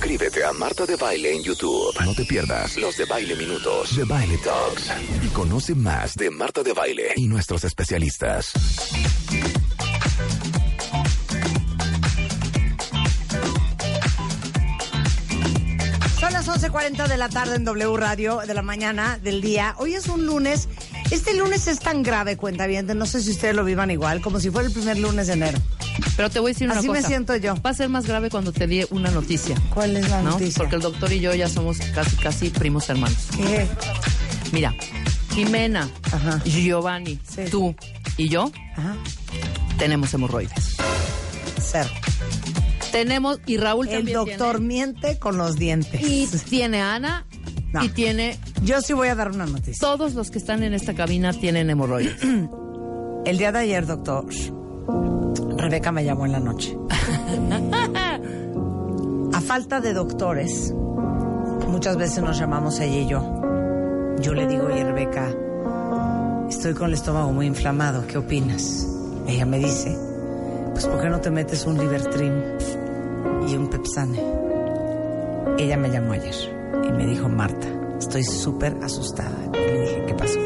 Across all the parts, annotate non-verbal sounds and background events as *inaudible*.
Suscríbete a Marta de Baile en YouTube. No te pierdas los de Baile Minutos, de Baile Talks. Y conoce más de Marta de Baile y nuestros especialistas. Son las 11.40 de la tarde en W Radio, de la mañana, del día. Hoy es un lunes. Este lunes es tan grave, cuenta bien. No sé si ustedes lo vivan igual, como si fuera el primer lunes de enero. Pero te voy a decir una Así cosa. me siento yo. Va a ser más grave cuando te di una noticia. ¿Cuál es la ¿no? noticia? Porque el doctor y yo ya somos casi, casi primos hermanos. ¿Qué? Mira, Jimena, Ajá. Giovanni, Sí. tú y yo Ajá. tenemos hemorroides. Cero. Tenemos, y Raúl El también doctor tiene. miente con los dientes. Y tiene Ana, No. y tiene... Yo sí voy a dar una noticia. Todos los que están en esta cabina tienen hemorroides. *clears throat* El día de ayer, doctor, Rebeca me llamó en la noche. *laughs* A falta de doctores, muchas veces nos llamamos ella y yo. Yo le digo, oye Rebeca, estoy con el estómago muy inflamado, ¿qué opinas? Ella me dice, pues ¿por qué no te metes un Libertrim y un Pepsane? Ella me llamó ayer y me dijo, Marta, estoy súper asustada. Y le dije, ¿qué pasó?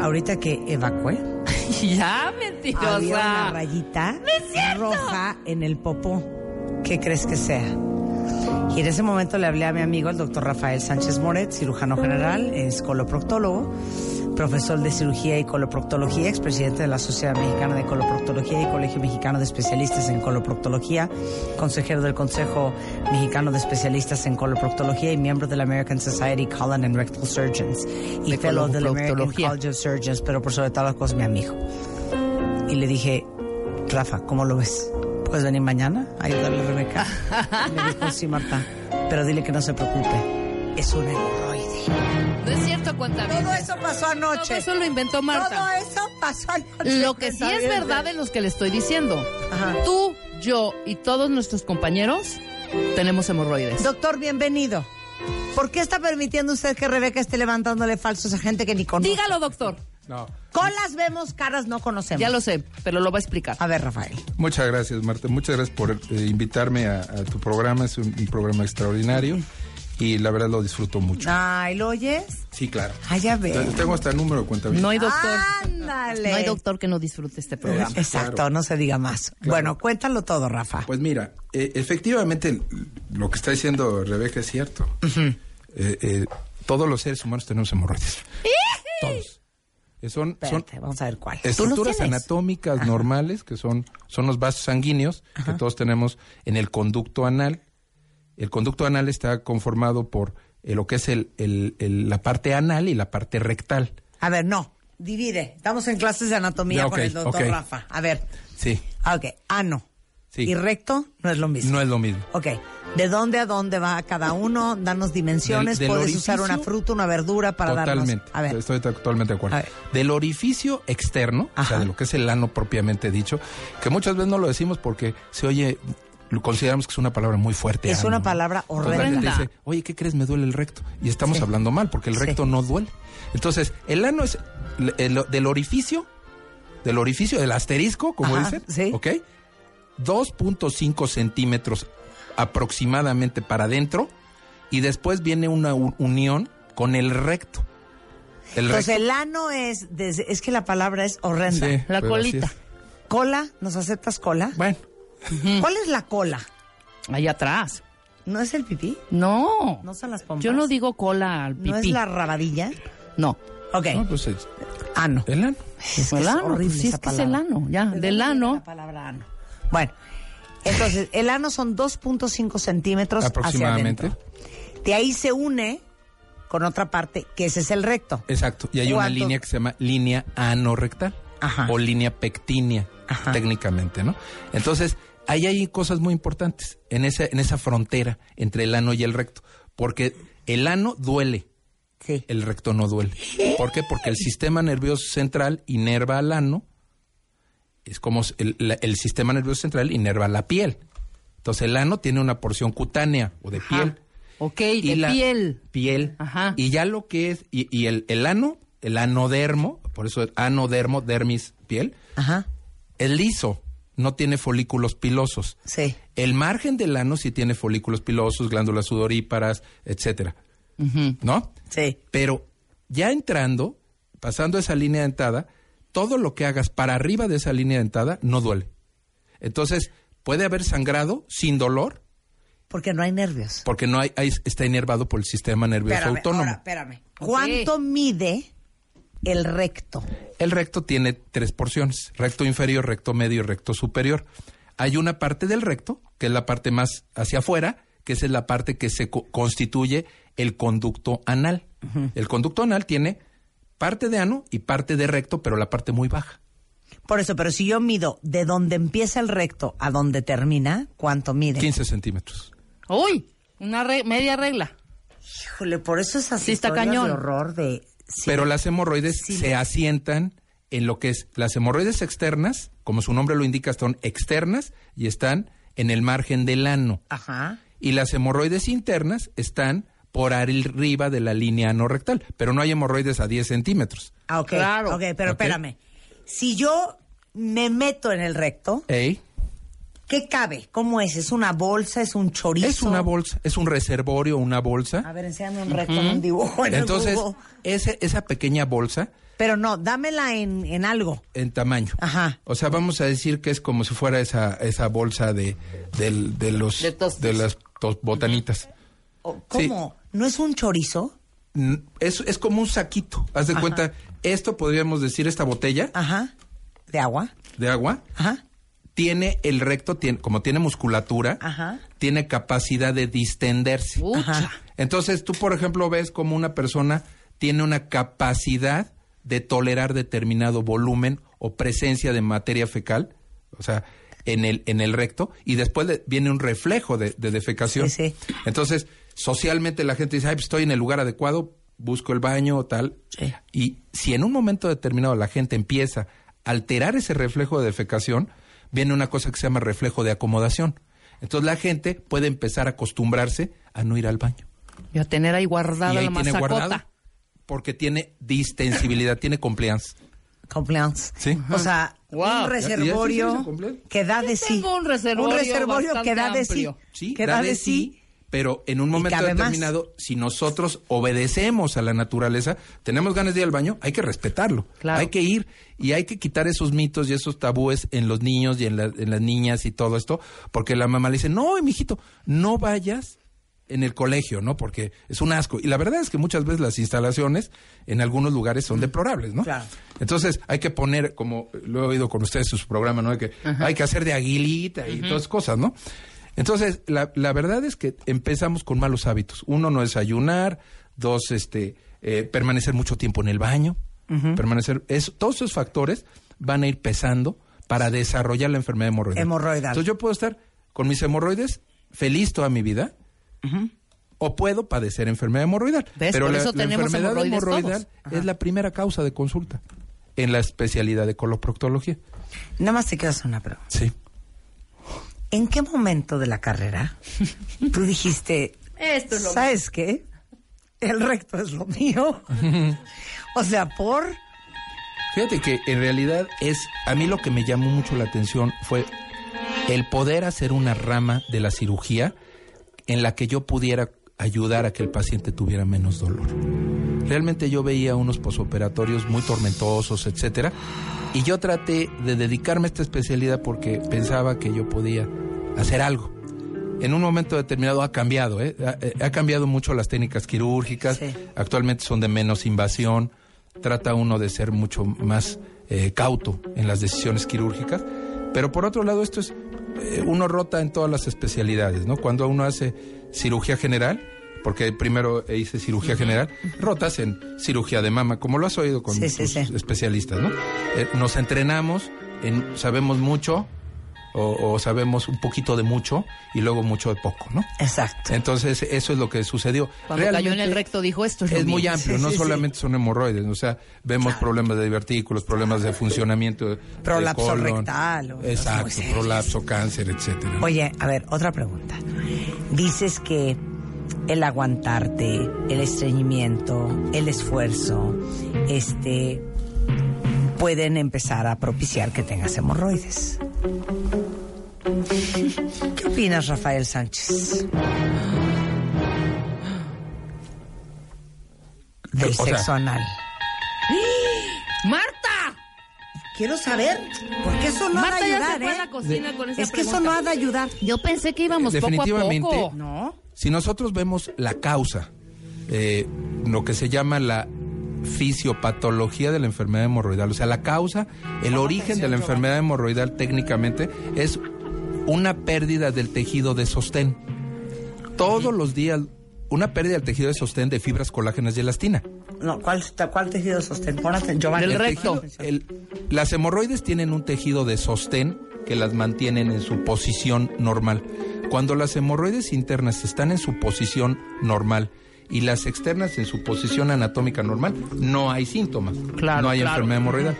Ahorita que evacué, *laughs* ya, había una mentirosa. rayita roja en el popó. ¿Qué crees que sea? Y en ese momento le hablé a mi amigo, el doctor Rafael Sánchez Moret, cirujano general, es coloproctólogo, profesor de cirugía y coloproctología, expresidente de la Sociedad Mexicana de Coloproctología y Colegio Mexicano de Especialistas en Coloproctología, consejero del Consejo Mexicano de Especialistas en Coloproctología y miembro de la American Society Colon and Rectal Surgeons y De fellow del American. College of Surgeons, pero por sobre todas las cosas mi amigo. Y le dije, Rafa, ¿cómo lo ves? ¿Puedes venir mañana a ayudarle a Rebeca? *laughs* Me dijo, sí, Marta, pero dile que no se preocupe. Es un hemorroide. No es cierto, cuenta Todo eso pasó anoche. Todo eso lo inventó Marta. Todo eso pasó anoche. Lo que sí es verdad es lo que le estoy diciendo. Ajá. Tú, yo y todos nuestros compañeros tenemos hemorroides. Doctor, bienvenido. ¿Por qué está permitiendo usted que Rebeca esté levantándole falsos a gente que ni conoce? Dígalo, doctor. No. Colas vemos, caras no conocemos. Ya lo sé, pero lo va a explicar. A ver, Rafael. Muchas gracias, Marta. Muchas gracias por eh, invitarme a, a tu programa. Es un, un programa extraordinario y la verdad lo disfruto mucho. Ay, ¿lo oyes? Sí, claro. Ah, ya veo. Tengo hasta el número de cuenta. No hay doctor. Ándale. No hay doctor que no disfrute este programa. Exacto, Claro. no se diga más. Bueno, cuéntalo todo, Rafa. Pues mira, eh, efectivamente lo que está diciendo Rebeca es cierto. Eh, eh, todos los seres humanos tenemos hemorroides. Todos. Eh, son, son Espérate, vamos a ver cuál. estructuras anatómicas normales que son, son los vasos sanguíneos que todos tenemos en el conducto anal. El conducto anal está conformado por eh, lo que es el, el- el- la parte anal y la parte rectal. A ver, no. Divide. Estamos en clases de anatomía con el doctor. Rafa. A ver. Sí, Ah, Ok. Ano. Sí. Y recto no es lo mismo. no es lo mismo. Ok. ¿De dónde a dónde va cada uno? Danos dimensiones. Del- del Puedes usar una fruta, una verdura para Totalmente. darnos. A ver. Estoy totalmente de acuerdo. Del orificio externo, o sea, de lo que es el ano propiamente dicho, que muchas veces no lo decimos porque se oye, consideramos que es una palabra muy fuerte. Es una palabra Entonces la gente horrenda. dice, oye, ¿qué crees? Me duele el recto. Y estamos Sí. hablando mal porque el Sí. recto no duele. Entonces, el ano es el- el- del orificio, del orificio, del asterisco, como Ajá, dicen, sí. ¿ok? 2.5 centímetros aproximadamente para adentro y después viene una unión con el recto. El Entonces recto. el ano es, desde- es que la palabra es horrenda. Sí, La colita. Cola, ¿nos aceptas cola? Es. ¿Cuál es la cola? Allá atrás. ¿No es el pipí? No. ¿No son las pompas? Yo no digo cola al pipí. ¿No es la rabadilla? No. Ok. no, pues es Ano. el ano. Es que el es ano, horrible pues sí, esa es que es el ano, ya. ¿De dónde Del ano. La palabra ano. Bueno, entonces, el ano son 2.5 centímetros Aproximadamente. hacia adentro. De ahí se une con otra parte, que ese es el recto. Exacto. Y hay una línea que se llama línea anorrectal Ajá. o línea pectínea, Ajá. técnicamente, ¿no? Entonces, ahí hay cosas muy importantes en esa, en esa frontera entre el ano y el recto. Porque el ano duele, Sí. el recto no duele. ¿Por qué? Porque el sistema nervioso central inerva al ano, es como el, la- el sistema nervioso central inerva la piel. Entonces el ano tiene una porción cutánea o de piel. Ok, de la- piel. Piel. Ajá. Y ya lo que es, y, y el, el ano, el anodermo, por eso es anodermo, dermis, piel, Ajá. es liso, no tiene folículos pilosos. Sí. El margen del ano sí tiene folículos pilosos, glándulas sudoríparas, etcétera. ¿No? Sí. Pero ya entrando, pasando esa línea dentada, todo lo que hagas para arriba de esa línea dentada no duele. Entonces, puede haber sangrado sin dolor, Porque no hay nervios. porque no hay, hay- está inervado por el sistema nervioso Espérame, autónomo. ahora, espérame. ¿Cuánto mide el recto? El recto tiene tres porciones, recto inferior, recto medio y recto superior. Hay una parte del recto, que es la parte más hacia afuera, que esa es la parte que se co- constituye el conducto anal. El conducto anal tiene parte de ano y parte de recto, pero la parte muy baja. Por eso, pero si yo mido de donde empieza el recto a donde termina, ¿cuánto mide? 15 centímetros. Uy, una re- media regla. Híjole, por eso esas Sí, está historias cañón. de horror de... sí. Pero las hemorroides Sí, se asientan en lo que es las hemorroides externas, como su nombre lo indica, son externas y están en el margen del ano. Ajá. y las hemorroides internas están por arriba de la línea anorrectal, pero no hay hemorroides a 10 centímetros. Ah, ok. Claro. Ok, pero espérame. Si yo me meto en el recto, Ey, ¿qué cabe? ¿Cómo es? ¿Es una bolsa? ¿Es un chorizo? es una bolsa, es un reservorio, una bolsa. A ver, enséñame un recto en un dibujo en el Entonces, ese, esa pequeña bolsa Pero no, dámela en, en algo. en tamaño. Ajá. O sea, vamos a decir que es como si fuera esa, esa bolsa de, del- de los De de las tos- botanitas. O- ¿Cómo? ¿No es un chorizo? Mm, Es, es como un saquito. Haz de cuenta, esto podríamos decir, esta botella Ajá. ¿De agua? de agua, Ajá. Tiene el recto, tiene, como tiene musculatura, Ajá. tiene capacidad de distenderse. Ajá. Entonces tú, por ejemplo, ves como una persona tiene una capacidad de tolerar determinado volumen o presencia de materia fecal, o sea, en el, en el recto, y después viene un reflejo de, de defecación. Sí, sí. Entonces, socialmente la gente dice, ay, pues estoy en el lugar adecuado, busco el baño o tal. Sí. Y si en un momento determinado la gente empieza a alterar ese reflejo de defecación, viene una cosa que se llama reflejo de acomodación. Entonces la gente puede empezar a acostumbrarse a no ir al baño. Y a tener ahí guardada y ahí la tiene masacota. guardado porque tiene distensibilidad, tiene compliance. Compliance. Sí. O sea, Wow. un ¿Ya- ya se reservorio que da de sí. tengo un reservorio Un reservorio que da de amplio. Sí, que da de sí, pero en un momento más. determinado, si nosotros obedecemos a la naturaleza, tenemos ganas de ir al baño, hay que respetarlo. Claro. Hay que ir y hay que quitar esos mitos y esos tabúes en los niños y en, la- en las niñas y todo esto, porque la mamá le dice, no, mijito, no vayas en el colegio, ¿no? Porque es un asco. Y la verdad es que muchas veces las instalaciones en algunos lugares son deplorables, ¿no? Claro. Entonces hay que poner, como lo he oído con ustedes en su programa, ¿no? Que hay que hacer de aguilita y todas esas cosas, ¿no? Entonces, la, la verdad es que empezamos con malos hábitos. Uno, no desayunar. Dos, este, eh, permanecer mucho tiempo en el baño. Permanecer, eso, todos esos factores van a ir pesando para desarrollar la enfermedad hemorroidal. Hemorroidal. Entonces yo puedo estar con mis hemorroides feliz toda mi vida. O puedo padecer enfermedad hemorroidal. ¿Ves? Pero Por la, eso la tenemos enfermedad hemorroidal es la primera causa de consulta en la especialidad de coloproctología. Nada más te hacer una pregunta. Sí. ¿En qué momento de la carrera tú dijiste, Esto es lo ¿sabes qué? El recto es lo mío. o sea, por... Fíjate que en realidad es, a mí lo que me llamó mucho la atención fue el poder hacer una rama de la cirugía en la que yo pudiera ayudar a que el paciente tuviera menos dolor. Realmente yo veía unos posoperatorios muy tormentosos, etcétera, y yo traté de dedicarme a esta especialidad porque pensaba que yo podía hacer algo. En un momento determinado ha cambiado, ¿eh? ha, eh, ha cambiado mucho las técnicas quirúrgicas, Sí. actualmente son de menos invasión, trata uno de ser mucho más eh, cauto en las decisiones quirúrgicas, pero por otro lado esto es, eh, uno rota en todas las especialidades, ¿no? Cuando uno hace cirugía general, porque primero hice cirugía general, rotas en cirugía de mama, como lo has oído con sí, tus sí. especialistas, ¿no? Eh, nos entrenamos, en, sabemos mucho o, o sabemos un poquito de mucho y luego mucho de poco, ¿no? Exacto. Entonces, eso es lo que sucedió. Cuando cayó en el recto dijo esto. Es, Es muy mío". amplio, Sí, no sí, solamente son hemorroides, o sea, vemos problemas de divertículos, problemas de funcionamiento de Prolapso colon. rectal, o- Exacto, prolapso, cáncer, etcétera. Oye, a ver, otra pregunta. Dices que el aguantarte, el estreñimiento, el esfuerzo, este, pueden empezar a propiciar que tengas hemorroides. ¿Qué opinas, Rafael Sánchez? Del O sea- sexo anal. *gasps* ¡Marta! Quiero saber, porque eso no ha Marta de ya ayudar, se fue a ¿eh? la cocina con esa Es que eso no ha de ayudar. Yo pensé que íbamos poco a Definitivamente. poco. ¿No? Si nosotros vemos la causa, eh, lo que se llama la fisiopatología de la enfermedad hemorroidal, o sea, la causa, el origen de la enfermedad hemorroidal técnicamente es una pérdida del tejido de sostén. Todos los días, una pérdida del tejido de sostén de fibras colágenas y elastina. No, ¿cuál, cuál tejido de sostén? Giovanni. El recto. tejido- el- las hemorroides tienen un tejido de sostén que las mantienen en su posición normal. Cuando las hemorroides internas están en su posición normal y las externas en su posición anatómica normal, no hay síntomas. Claro, no hay claro. enfermedad hemorroidal.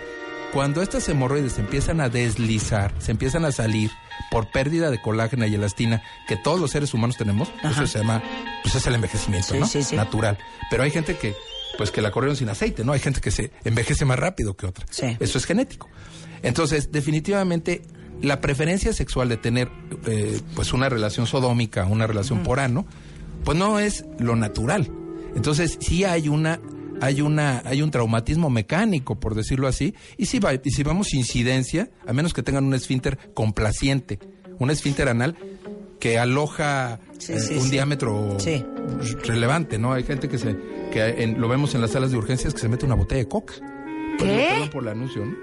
Cuando estas hemorroides se empiezan a deslizar, se empiezan a salir por pérdida de colágeno y elastina que todos los seres humanos tenemos, eso se llama, pues es el envejecimiento, Sí, ¿no? sí, sí. Natural. Pero hay gente que, pues que la corrieron sin aceite, ¿no? Hay gente que se envejece más rápido que otra. Sí. Eso es genético. Entonces, definitivamente, la preferencia sexual de tener, eh, pues una relación sodómica, una relación por ano, pues no es lo natural. Entonces, sí hay una hay una hay un traumatismo mecánico por decirlo así y si va, y si vamos incidencia a menos que tengan un esfínter complaciente un esfínter anal que aloja Sí, eh, sí, un sí. diámetro relevante no hay gente que se que en- lo vemos en las salas de urgencias que se mete una botella de coca ¿Qué? perdón por el anuncio, ¿no?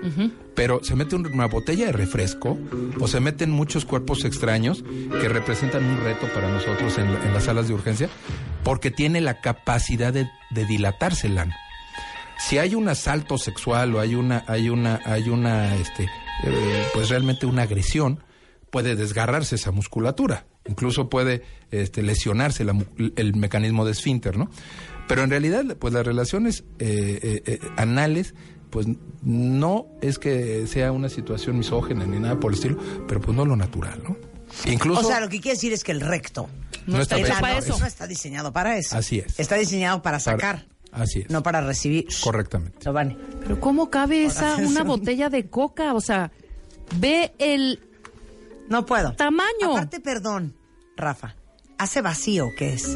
Pero se mete un- una botella de refresco o se meten muchos cuerpos extraños que representan un reto para nosotros en, la- en las salas de urgencia porque tiene la capacidad de, de dilatarse el ano. Si hay un asalto sexual o hay una, hay una, hay una, este, eh, pues realmente una agresión, puede desgarrarse esa musculatura. Incluso puede este, lesionarse la el mecanismo de esfínter, ¿no? Pero en realidad, pues las relaciones eh, eh, anales, pues no es que sea una situación misógena ni nada por el estilo, pero pues no lo natural, ¿no? Incluso O sea, lo que quiere decir es que el recto No está está para eso. no está diseñado para eso. Así es. Está diseñado para Para- sacar, así es. no para recibir. correctamente. Giovanni. Pero ¿cómo cabe esa una botella de coca? O sea, ve el No puedo. Tamaño. Aparte, perdón, Rafa. ¿Hace vacío qué es?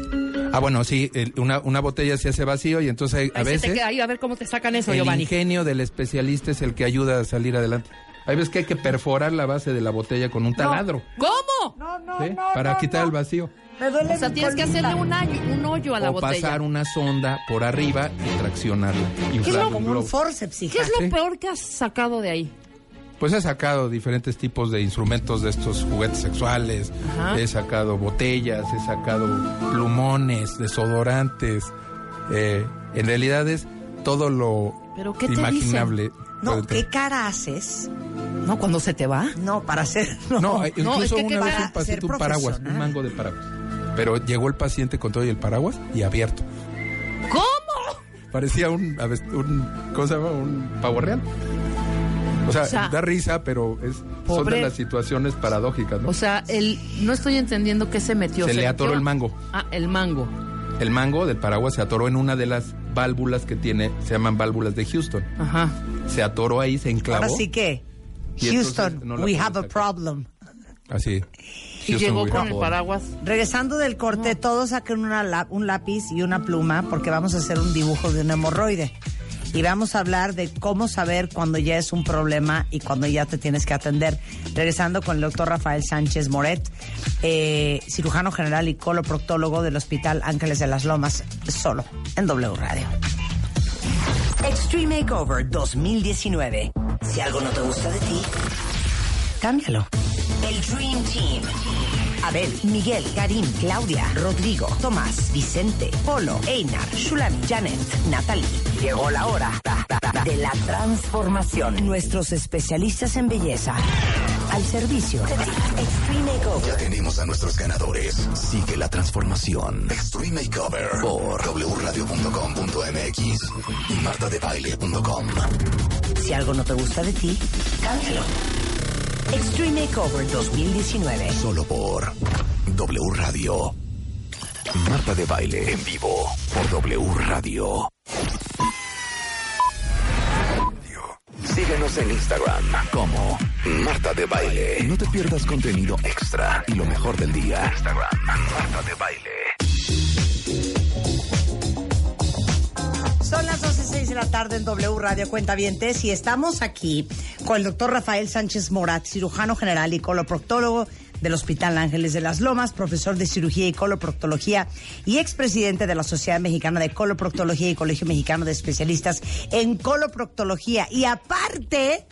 Ah, bueno, sí, el- una, una botella se hace vacío y entonces hay- a Ahí se te veces queda ahí, a ver cómo te sacan eso, el Giovanni. ingenio del especialista es el que ayuda a salir adelante. Hay veces que hay que perforar la base de la botella con un taladro. ¿Cómo? No, no, ¿sí? Para quitar el vacío. Me duele O sea, tienes que hacerle un, hoyo- un hoyo a la o botella. pasar una sonda por arriba y traccionarla. ¿Qué es lo un como un globo. forceps, hija? ¿Qué es lo Sí. peor que has sacado de ahí? Pues he sacado diferentes tipos de instrumentos de estos juguetes sexuales, Ajá. he sacado botellas, he sacado plumones, desodorantes. eh, en realidad es todo lo ¿Pero qué te imaginable. No, ¿qué cara haces? No, cuando se te va. No, para hacer... No, No, eh, No, incluso es que qué una vez un pasito, un paraguas, un mango de paraguas. Pero llegó el paciente con todo y el paraguas y abierto. ¿Cómo? Parecía un, un ¿cómo se llama? Un pavo real. O sea, O sea, da risa, pero es, son de las situaciones paradójicas, ¿no? O sea, el, no estoy entendiendo qué se metió. Se le metió- atoró el mango. Ah, el mango. El mango del paraguas se atoró en una de las válvulas que tiene, se llaman válvulas de Houston. Ajá. Se atoró ahí, se enclavó. Ahora sí que... Houston, no we have a problem. Así. Y Houston, llegó con el paraguas. Regresando del corte, todos saquen una la- un lápiz y una pluma porque vamos a hacer un dibujo de un hemorroide. Y vamos a hablar de cómo saber cuando ya es un problema y cuando ya te tienes que atender. Regresando con el doctor Rafael Sánchez Moret, eh, cirujano general y coloproctólogo del Hospital Ángeles de las Lomas, solo en W Radio. Extreme Makeover 2019. Si algo no te gusta de ti, cámbialo. El Dream Team. Abel, Miguel, Karim, Claudia, Rodrigo, Tomás, Vicente, Polo, Einar, Shulami, Janet, Natalie. Llegó la hora de la transformación. Nuestros especialistas en belleza al servicio de Extreme Makeover. Ya tenemos a nuestros ganadores. Sigue la transformación. Extreme Makeover por wradio.com.mx y martadebaile.com. Si algo no te gusta de ti, cámbialo. Extreme Makeover 2019. Solo por W Radio. Marta de Baile en vivo por W Radio. Síguenos en Instagram como Marta de Baile. No te pierdas contenido extra y lo mejor del día. Instagram, Marta de Baile. de la tarde en W Radio Cuentavientes y estamos aquí con el doctor Rafael Sánchez Morat, cirujano general y coloproctólogo del Hospital Ángeles de las Lomas, profesor de cirugía y coloproctología y expresidente de la Sociedad Mexicana de Coloproctología y Colegio Mexicano de Especialistas en Coloproctología. Y aparte,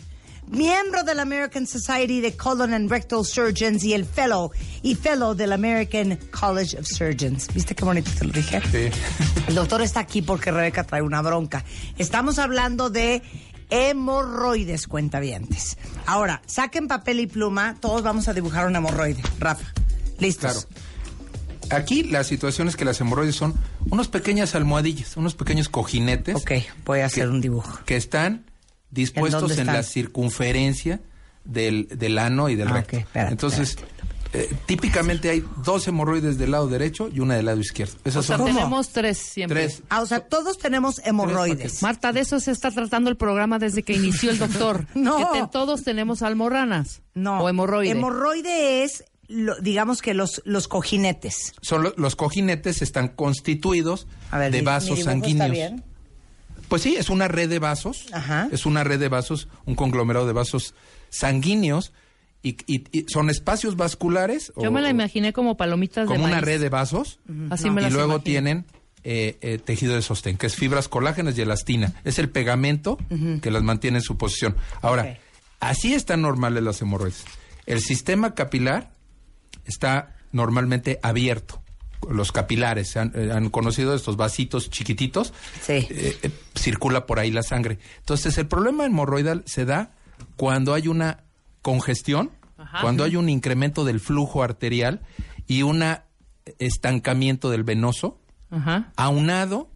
miembro de la American Society de Colon and Rectal Surgeons y el fellow y fellow del American College of Surgeons. ¿Viste qué bonito te lo dije? Sí. El doctor está aquí porque Rebeca trae una bronca. Estamos hablando de hemorroides, cuentavientes. Ahora, saquen papel y pluma, todos vamos a dibujar un hemorroide. Rafa, ¿listos? Claro. Aquí la situación es que las hemorroides son unas pequeñas almohadillas, unos pequeños cojinetes. Ok, voy a hacer que- un dibujo. Que están dispuestos en, la circunferencia del, del ano y del Ah, recto. espérate, Entonces, eh, típicamente hay dos hemorroides del lado derecho y una del lado izquierdo. O Esas sea, son tenemos tres siempre. tres. Ah, o sea, todos tenemos hemorroides. Marta, de eso se está tratando el programa desde que inició el doctor. *laughs* No. Que te- todos tenemos almorranas. No. O hemorroide. Hemorroide es, lo- digamos que los, los cojinetes. Son lo- los cojinetes están constituidos ver, de mi- mi vasos sanguíneos. está bien. Pues sí, es una red de vasos. Ajá. Es una red de vasos, un conglomerado de vasos sanguíneos y, y- y son espacios vasculares. Yo o- me la imaginé como palomitas de como una maíz. red de vasos. Así me y las luego imagino. tienen eh, eh, tejido de sostén, que es fibras colágenas y elastina. Es el pegamento que las mantiene en su posición. Ahora, así están normales las hemorroides. El sistema capilar está normalmente abierto. Los capilares, se han, eh, han conocido estos vasitos chiquititos. Sí. Eh, eh, circula por ahí la sangre. Entonces, el problema hemorroidal se da cuando hay una congestión, Ajá. cuando hay un incremento del flujo arterial y un estancamiento del venoso, Ajá. aunado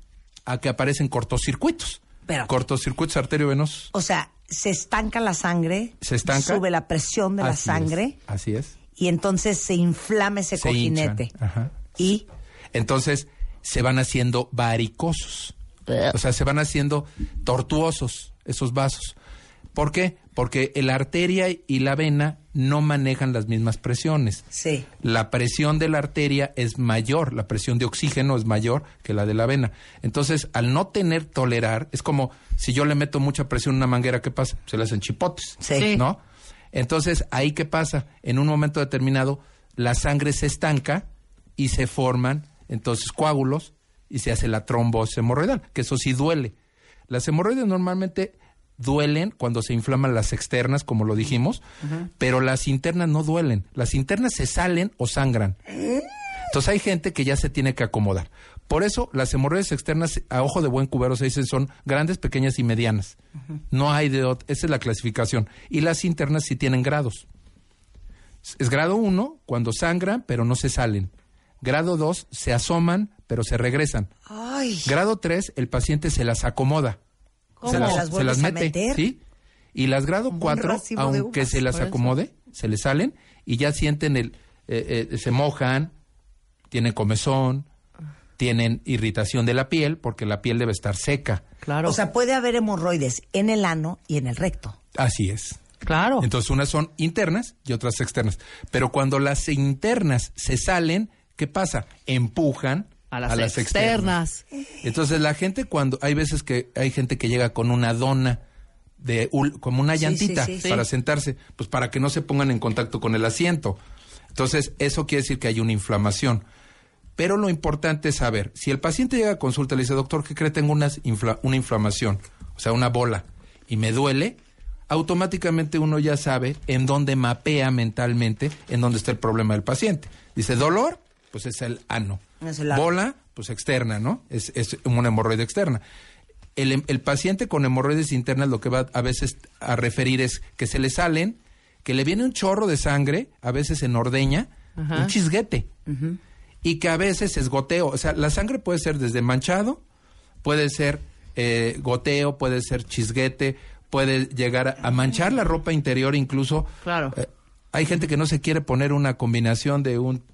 a que aparecen cortocircuitos. Pero- cortocircuitos arteriovenosos. O sea, se estanca la sangre, Se estanca. sube la presión de la es, sangre así es. y entonces se inflama ese Se cojinete. hinchan, ajá. Y Entonces se van haciendo varicosos. O sea, se van haciendo tortuosos esos vasos. ¿Por qué? Porque la arteria y la vena no manejan las mismas presiones. sí. La presión de la arteria es mayor, la presión de oxígeno es mayor que la de la vena. Entonces, al no tener tolerar, es como si yo le meto mucha presión a una manguera, ¿qué pasa? Se le hacen chipotes, Sí. ¿no? Entonces, ahí qué pasa? En un momento determinado, la sangre se estanca y se forman entonces coágulos y se hace la trombosis hemorroidal, que eso sí duele. Las hemorroides normalmente duelen cuando se inflaman las externas, como lo dijimos, pero las internas no duelen. Las internas se salen o sangran. Entonces hay gente que ya se tiene que acomodar. Por eso las hemorroides externas, a ojo de buen cubero se dicen, son grandes, pequeñas y medianas. No hay de ot- esa es la clasificación. Y las internas sí tienen grados. Es grado 1 cuando sangran, pero no se salen. Grado 2 se asoman, pero se regresan. Ay. Grado 3, el paciente se las acomoda. ¿Cómo? Se las, ¿Las se vuelves las a mete, meter? ¿sí? Y las grado Como un 4, racimo de aunque uvas, se las acomode, se les salen y ya sienten el... eh, eh, se mojan, tienen comezón, tienen irritación de la piel, porque la piel debe estar seca. Claro. O sea, puede haber hemorroides en el ano y en el recto. Así es. claro. Entonces unas son internas y otras externas. Pero cuando las internas se salen, ¿qué pasa? Empujan a las, externas. Entonces la gente cuando hay veces que hay gente que llega con una dona de como una llantita sí, sí. para Sí. sentarse, pues para que no se pongan en contacto con el asiento. Entonces eso quiere decir que hay una inflamación. Pero lo importante es saber, si el paciente llega a consulta y le dice, doctor, ¿qué cree? Tengo unas infla- una inflamación, o sea, una bola, y me duele, automáticamente uno ya sabe en dónde mapea mentalmente en dónde está el problema del paciente. Dice, dolor, pues es el ano. Es el ano. Bola, pues externa, ¿no? Es, es una hemorroide externa. El, el paciente con hemorroides internas lo que va a veces a referir es que se le salen, que le viene un chorro de sangre, a veces en ordeña, un chisguete. Y que a veces es goteo. O sea, la sangre puede ser desde manchado, puede ser eh, goteo, puede ser chisguete, puede llegar a, a manchar la ropa interior incluso. Claro. Eh, hay gente que no se quiere poner una combinación de un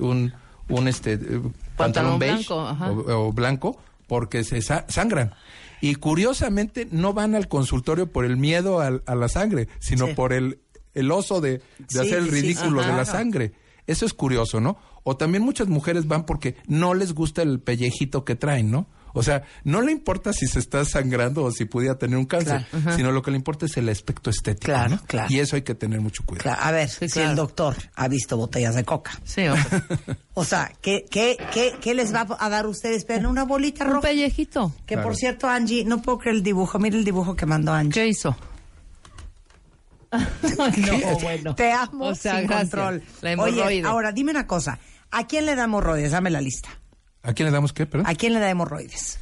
un, un este eh, pantalón, beige blanco, o, o blanco porque se sa- sangran. Y curiosamente no van al consultorio por el miedo al- a la sangre, sino Sí. por el, el oso de, de Sí, hacer el ridículo sí, de la sangre. Eso es curioso, ¿no? O también muchas mujeres van porque no les gusta el pellejito que traen, ¿no? O sea, no le importa si se está sangrando o si pudiera tener un cáncer, sino lo que le importa es el aspecto estético. Claro, ¿no? claro. Y eso hay que tener mucho cuidado. Claro, a ver, Sí, si claro. el doctor ha visto botellas de coca. Sí, hombre. *laughs* O sea, ¿qué, qué, qué, qué les va a dar a ustedes? Esperen, una bolita Un roja. pellejito. Que Claro. por cierto, Angie, no puedo creer el dibujo. Mira el dibujo que mandó Angie. ¿Qué hizo? *laughs* no, bueno. Te amo O sea, sin gracias. control. La Oye, ahora dime una cosa. ¿A quién le da hemorroides? Dame la lista. ¿A quién le damos qué, perdón? ¿A quién le da hemorroides?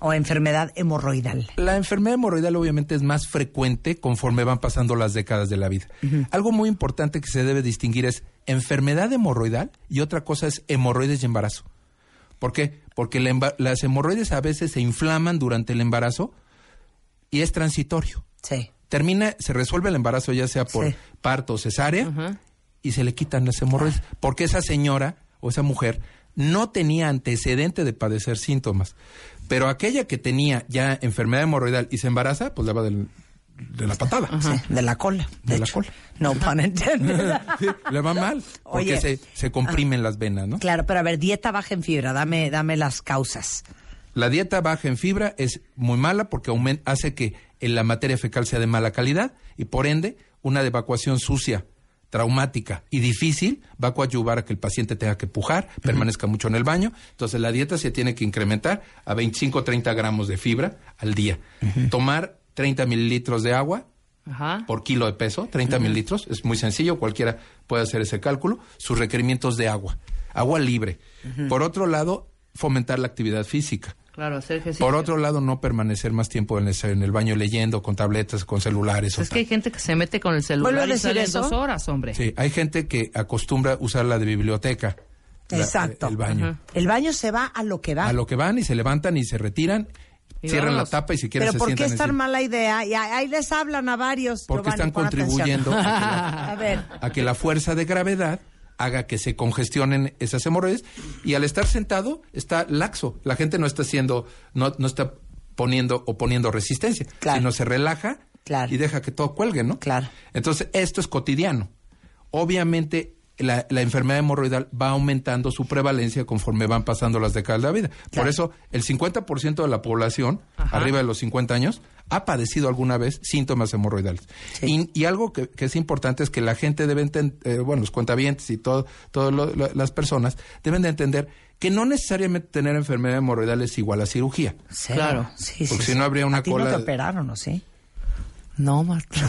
O enfermedad hemorroidal. La enfermedad hemorroidal obviamente es más frecuente conforme van pasando las décadas de la vida. Algo muy importante que se debe distinguir es enfermedad hemorroidal y otra cosa es hemorroides y embarazo. ¿Por qué? Porque la las hemorroides a veces se inflaman durante el embarazo y es transitorio. Sí. Termina, se resuelve el embarazo ya sea por Sí. parto o cesárea y se le quitan las hemorroides. Porque esa señora o esa mujer no tenía antecedente de padecer síntomas. Pero aquella que tenía ya enfermedad hemorroidal y se embaraza, pues le va del- de la patada. Sí, de la cola. De la cola. No pun intended. *laughs* Sí, le va mal. Porque Oye. se, se comprimen las venas, ¿no? Claro, pero a ver, dieta baja en fibra. Dame, dame las causas. La dieta baja en fibra es muy mala porque hace que la materia fecal sea de mala calidad y por ende una evacuación sucia, traumática y difícil va a coadyuvar a que el paciente tenga que pujar, permanezca mucho en el baño. Entonces la dieta se tiene que incrementar a 25 o 30 gramos de fibra al día. Tomar 30 mililitros de agua Ajá. por kilo de peso, 30 mililitros, es muy sencillo, cualquiera puede hacer ese cálculo, sus requerimientos de agua, agua libre. Por otro lado, fomentar la actividad física. Claro, hacer ejercicio. Por otro lado, no permanecer más tiempo en el, en el baño leyendo, con tabletas, con celulares. o Es que hay tal. gente que se mete con el celular ¿Vuelve a y decir sale eso? dos horas, hombre. Sí, hay gente que acostumbra usar la de biblioteca. la- Exacto. el baño. Ajá. El baño se va a lo que va. A lo que van y se levantan y se retiran, cierran la tapa y si quieren Pero se ¿por qué es tan mala idea? Y ahí les hablan a varios. Porque Giovanni, están contribuyendo a que la- *laughs* A ver, a que la fuerza de gravedad haga que se congestionen esas hemorroides y al estar sentado está laxo. La gente no está haciendo, no, no está poniendo o poniendo resistencia, Claro. sino se relaja Claro. y deja que todo cuelgue, ¿no? Claro. Entonces, esto es cotidiano. Obviamente, la, la enfermedad hemorroidal va aumentando su prevalencia conforme van pasando las décadas de la vida. Por eso, el 50% de la población, Ajá. arriba de los 50 años, ha padecido alguna vez síntomas hemorroidales. Sí. Y, y algo que, que es importante es que la gente debe entender, bueno, los cuentavientes y todo, todas las personas deben de entender que no necesariamente tener enfermedad hemorroidal es igual a cirugía. cero. Claro. Sí, Porque sí, si no sí. habría una ¿A ti cola no te operaron, ¿o sí? No, Marta.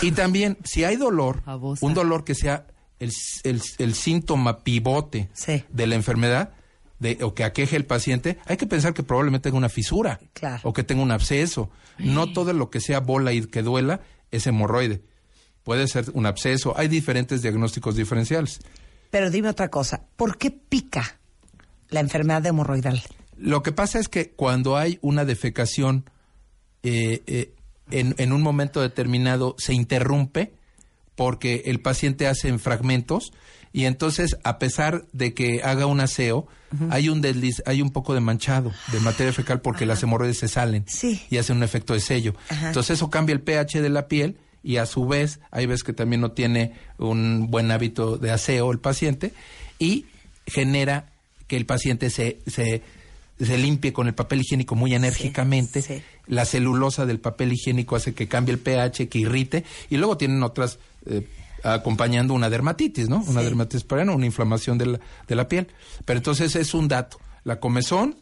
Y también, si hay dolor, un dolor que sea el, el- el síntoma pivote Sí. de la enfermedad de, o que aqueje el paciente, hay que pensar que probablemente tenga una fisura Claro. o que tenga un absceso. No todo lo que sea bola y que duela es hemorroide. Puede ser un absceso. Hay diferentes diagnósticos diferenciales. Pero dime otra cosa. ¿Por qué pica la enfermedad hemorroidal? Lo que pasa es que cuando hay una defecación eh, eh, en, en un momento determinado se interrumpe porque el paciente hace en fragmentos y entonces a pesar de que haga un aseo hay un desliz, hay un poco de manchado de materia fecal porque las hemorroides se salen Sí. y hacen un efecto de sello. Entonces eso cambia el pH de la piel y a su vez hay veces que también no tiene un buen hábito de aseo el paciente y genera que el paciente se, se, se limpie con el papel higiénico muy enérgicamente. sí. La celulosa del papel higiénico hace que cambie el pH, que irrite y luego tienen otras eh, acompañando una dermatitis, ¿no? Una Sí. dermatitis perenne, una inflamación de la, de la piel. Pero entonces es un dato. La comezón,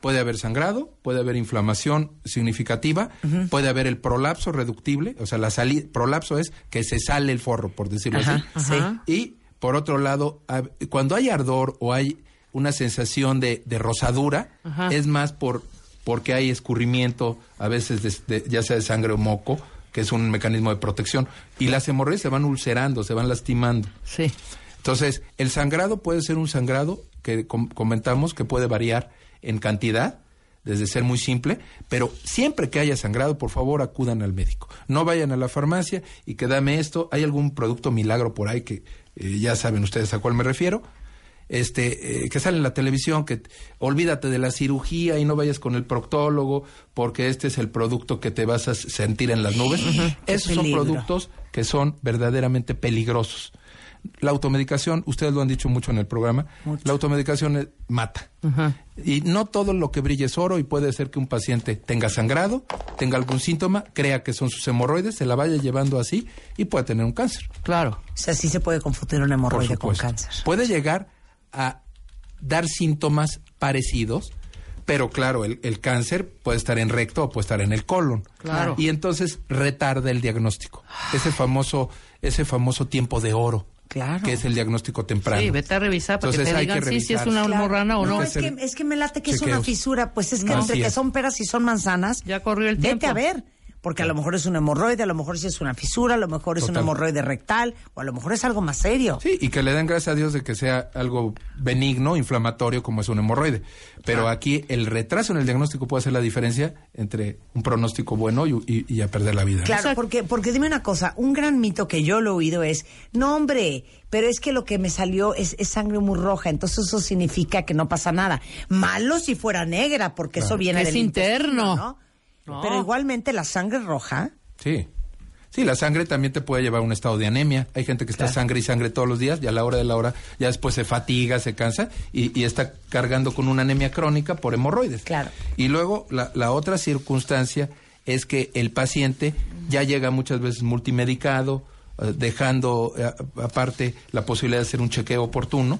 puede haber sangrado, puede haber inflamación significativa, puede haber el prolapso reductible, o sea, la salida, prolapso es que se sale el forro, por decirlo Ajá, así. ajá. Y por otro lado, cuando hay ardor o hay una sensación de, de rosadura, Ajá. es más por porque hay escurrimiento, a veces de- de- ya sea de sangre o moco, que es un mecanismo de protección. Y las hemorroides se van ulcerando, se van lastimando. Sí. Entonces, el sangrado puede ser un sangrado que com- comentamos que puede variar en cantidad, desde ser muy simple, pero siempre que haya sangrado, por favor, acudan al médico. No vayan a la farmacia y que dame esto. Hay algún producto milagro por ahí que eh, ya saben ustedes a cuál me refiero. Este, eh, que sale en la televisión, que olvídate de la cirugía y no vayas con el proctólogo porque este es el producto que te vas a sentir en las nubes. Esos son productos que son verdaderamente peligrosos. La automedicación, ustedes lo han dicho mucho en el programa, la automedicación mata. Y no todo lo que brilla es oro y puede ser que un paciente tenga sangrado, tenga algún síntoma, crea que son sus hemorroides, se la vaya llevando así y puede tener un cáncer. Claro. O sea, sí se puede confundir una hemorroide con cáncer. Puede llegar a dar síntomas parecidos, pero claro, el, el cáncer puede estar en recto o puede estar en el colon. Claro. Y entonces retarda el diagnóstico. Ese famoso, ese famoso tiempo de oro. Claro. Que es el diagnóstico temprano. Sí, vete a revisar para Entonces que te hay que digan sí, si es una Claro. o No, no. es, que, es que me late que es una fisura. Pues es que No. entre Así que es. son peras y son manzanas. Ya corrió el Vete tiempo. a ver. Porque a lo mejor es una hemorroide, a lo mejor sí es una fisura, a lo mejor es una Total. hemorroide rectal, o a lo mejor es algo más serio. Sí, y que le den gracias a Dios de que sea algo benigno, inflamatorio, como es un hemorroide. Pero aquí el retraso en el diagnóstico puede hacer la diferencia entre un pronóstico bueno y, y- y a perder la vida. ¿no? Claro, porque, porque dime una cosa, un gran mito que yo lo he oído es, no hombre, pero es que lo que me salió es, es sangre muy roja, entonces eso significa que no pasa nada. Malo si fuera negra, porque eso viene Es del interno. No. Pero igualmente la sangre roja, Sí. Sí, la sangre también te puede llevar a un estado de anemia. Hay gente que está sangre y sangre todos los días y a la hora de la hora ya después se fatiga, se cansa y, y está cargando con una anemia crónica por hemorroides. Claro. Y luego la, la otra circunstancia es que el paciente ya llega muchas veces multimedicado, eh, dejando eh, aparte la posibilidad de hacer un chequeo oportuno.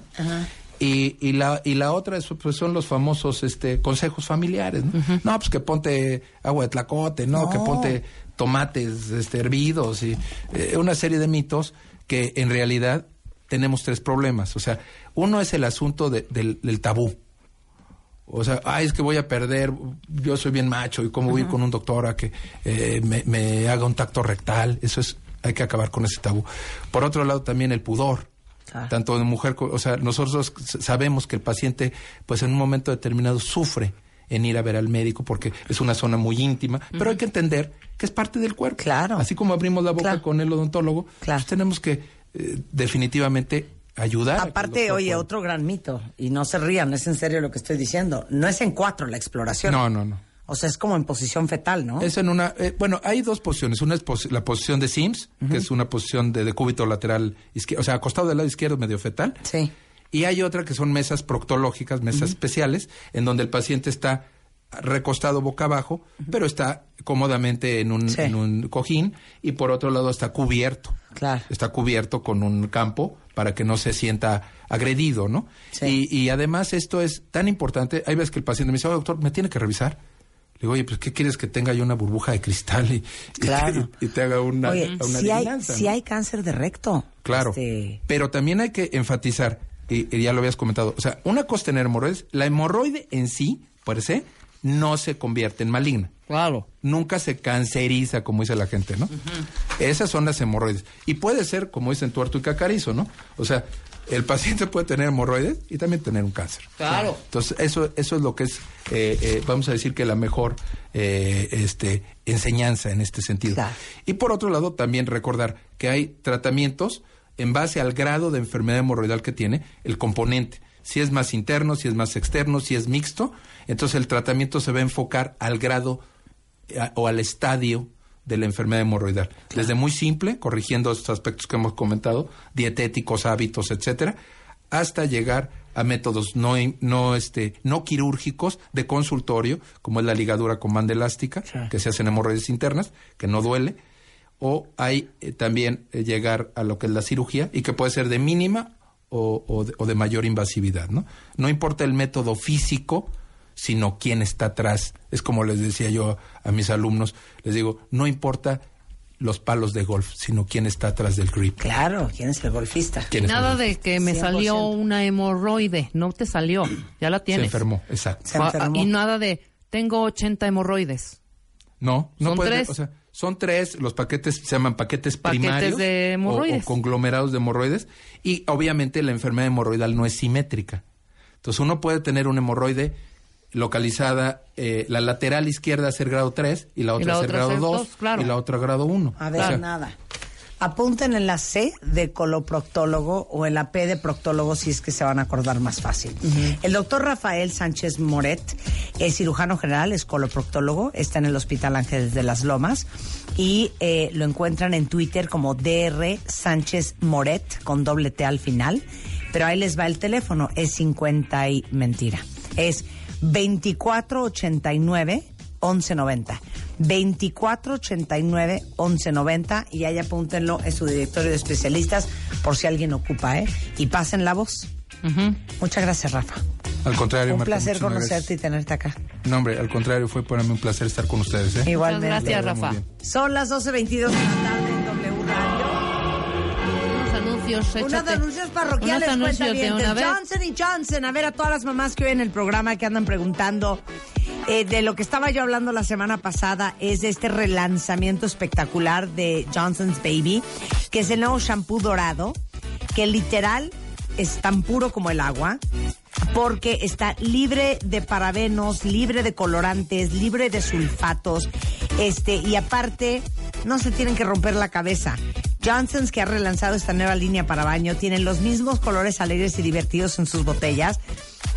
Y, y, la, y la otra es, pues, son los famosos este, consejos familiares. ¿no? No, pues que ponte agua de tlacote, ¿no? Que ponte tomates este, hervidos y eh, una serie de mitos que en realidad tenemos tres problemas. O sea, uno es el asunto de- del, del tabú. O sea, ay, es que voy a perder, yo soy bien macho y cómo voy con un doctor a que eh, me, me haga un tacto rectal. Eso es, hay que acabar con ese tabú. Por otro lado, también el pudor. Claro. Tanto de mujer, o sea, nosotros sabemos que el paciente, pues en un momento determinado sufre en ir a ver al médico porque es una zona muy íntima, pero hay que entender que es parte del cuerpo. Claro. Así como abrimos la boca Claro. con el odontólogo, Claro. pues tenemos que eh, definitivamente ayudar. Aparte, oye, pueda- otro gran mito, y no se rían, es en serio lo que estoy diciendo, no es en cuatro la exploración. No, no, no. O sea, es como en posición fetal, ¿no? Es en una, eh, bueno, hay dos posiciones. Una es posi- la posición de Sims, que es una posición de decúbito lateral izquierdo, o sea, acostado del lado izquierdo medio fetal. Sí. Y hay otra que son mesas proctológicas, mesas especiales, en donde el paciente está recostado boca abajo, pero está cómodamente en un, Sí. en un cojín y por otro lado está cubierto. Claro. Está cubierto con un campo para que no se sienta agredido, ¿no? Sí. Y, y además esto es tan importante. Hay veces que el paciente me dice, "Oye, doctor, ¿me tiene que revisar? Digo, oye, pues ¿qué quieres que tenga yo una burbuja de cristal y, Claro. y, te haga una, Oye, una si hay, si hay cáncer de recto. Claro. Este, Pero también hay que enfatizar, y, y ya lo habías comentado, o sea, una cosa es tener hemorroides, la hemorroide en sí, per se, no se convierte en maligna. Claro. Nunca se canceriza, como dice la gente, ¿no? Esas son las hemorroides. Y puede ser, como dicen tuerto y cacarizo, ¿no? O sea, el paciente puede tener hemorroides y también tener un cáncer. Claro. Entonces, eso, eso es lo que es, eh, eh, vamos a decir que la mejor eh, este, enseñanza en este sentido. Claro. Y por otro lado, también recordar que hay tratamientos en base al grado de enfermedad hemorroidal que tiene el componente. Si es más interno, si es más externo, si es mixto, entonces el tratamiento se va a enfocar al grado eh, a- o al estadio de la enfermedad hemorroidal. Desde muy simple, corrigiendo estos aspectos que hemos comentado, dietéticos, hábitos, etcétera, hasta llegar a métodos no, no, este, no quirúrgicos de consultorio, como es la ligadura con banda elástica, que se hacen hemorroides internas, que no duele, o hay eh, también eh, llegar a lo que es la cirugía y que puede ser de mínima o, o de, o de mayor invasividad, ¿no? No importa el método físico, sino quién está atrás. Es como les decía yo a mis alumnos, les digo, no importa los palos de golf, sino quién está atrás del grip. claro, ¿quién es el golfista? quién es el Nada de que me 100%. salió una hemorroide. No te salió. Ya la Se tienes. enfermó, exacto. Se Ah, enfermó. Y nada de tengo 80 hemorroides. No, no Son puede- tres. o sea, son tres, los paquetes se llaman paquetes, Paquetes primarios de o- hemorroides. O, conglomerados de hemorroides y obviamente la enfermedad hemorroidal no es simétrica. Entonces uno puede tener una hemorroide localizada, eh, la lateral izquierda ser grado 3 y la otra la ser otra grado ser 2 dos, claro. y la otra grado 1. A ver, nada. Apunten en la C de coloproctólogo o en la P de proctólogo si es que se van a acordar más fácil. El doctor Rafael Sánchez Moret es cirujano general, es coloproctólogo, está en el Hospital Ángeles de las Lomas y eh, lo encuentran en Twitter como DR Sánchez Moret con doble T al final. Pero ahí les va el teléfono, es 50 y mentira. Es 2489 1190. 2489 1190 y ahí apúntenlo en su directorio de especialistas por si alguien ocupa, ¿eh? Y pasen la voz. Muchas gracias, Rafa. Al contrario, Un Marta, placer conocerte gracias. y tenerte acá. No, hombre, al contrario, fue para mí un placer estar con ustedes. ¿eh? Igualmente. gracias, Rafa. Son las 12.22 de la tarde en W Radio. Anuncios, Unos anuncios parroquiales, Unos anuncios de cuentavientes. una vez. Johnson y Johnson. A ver, a todas las mamás que ven el programa que andan preguntando eh, de lo que estaba yo hablando la semana pasada es de este relanzamiento espectacular de Johnson's Baby, que es el nuevo shampoo dorado, que literal es tan puro como el agua, porque está libre de parabenos, libre de colorantes, libre de sulfatos, este, y aparte no se tienen que romper la cabeza. Johnson's, que ha relanzado esta nueva línea para baño, tiene los mismos colores alegres y divertidos en sus botellas,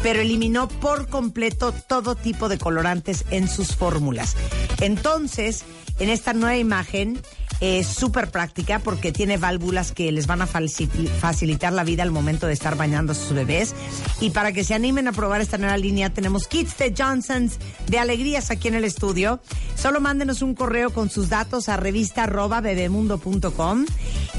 pero eliminó por completo todo tipo de colorantes en sus fórmulas. Entonces, en esta nueva imagen, es súper práctica porque tiene válvulas que les van a facilitar la vida al momento de estar bañando a sus bebés. Y para que se animen a probar esta nueva línea, tenemos kits de Johnson's de alegrías aquí en el estudio. Solo mándenos un correo con sus datos a revista arroba bebemundo.com.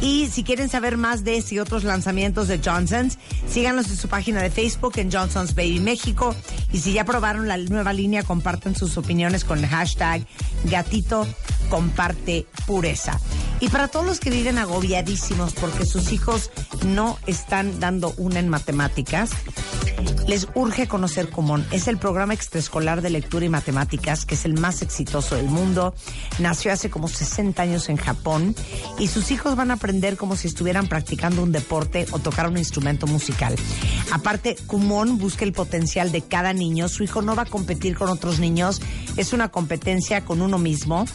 Y si quieren saber más de este y otros lanzamientos de Johnson's, síganos en su página de Facebook en Johnson's Baby México. Y si ya probaron la nueva línea, compartan sus opiniones con el hashtag gatito comparte pureza. Y para todos los que viven agobiadísimos porque sus hijos no están dando una en matemáticas, les urge conocer Kumon. Es el programa extraescolar de lectura y matemáticas que es el más exitoso del mundo. Nació hace como 60 años en Japón y sus hijos van a aprender como si estuvieran practicando un deporte o tocar un instrumento musical. Aparte, Kumon busca el potencial de cada niño. Su hijo no va a competir con otros niños. Es una competencia con uno mismo.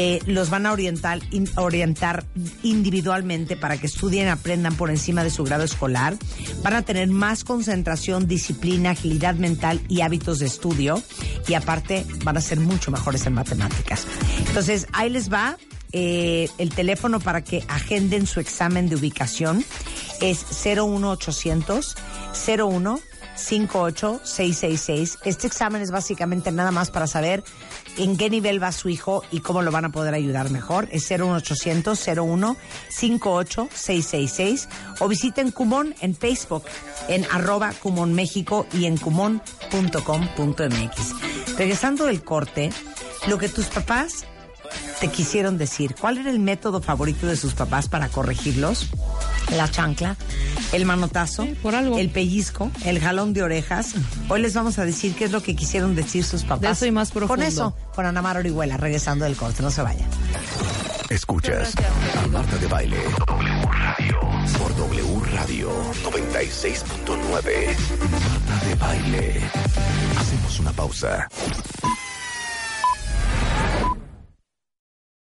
Eh, los van a orientar, orientar individualmente para que estudien, aprendan por encima de su grado escolar. Van a tener más concentración, disciplina, agilidad mental y hábitos de estudio. Y aparte van a ser mucho mejores en matemáticas. Entonces, ahí les va eh, el teléfono para que agenden su examen de ubicación. Es 01800 01 58666. Este examen es básicamente nada más para saber en qué nivel va su hijo y cómo lo van a poder ayudar mejor. Es 01800 01 58666 o visiten Cumón en Facebook en arroba Cumón México y en cumón.com.mx. Regresando del corte, lo que tus papás te quisieron decir. ¿Cuál era el método favorito de sus papás para corregirlos? La chancla, el manotazo, Sí, por algo. el pellizco, el jalón de orejas. Hoy les vamos a decir qué es lo que quisieron decir sus papás. De eso y más Con profundo. eso, con Ana Mar Orihuela, regresando del corte. No se vayan. Escuchas a Marta de Baile. W Radio. Por W Radio 96.9. Marta de Baile. Hacemos una pausa.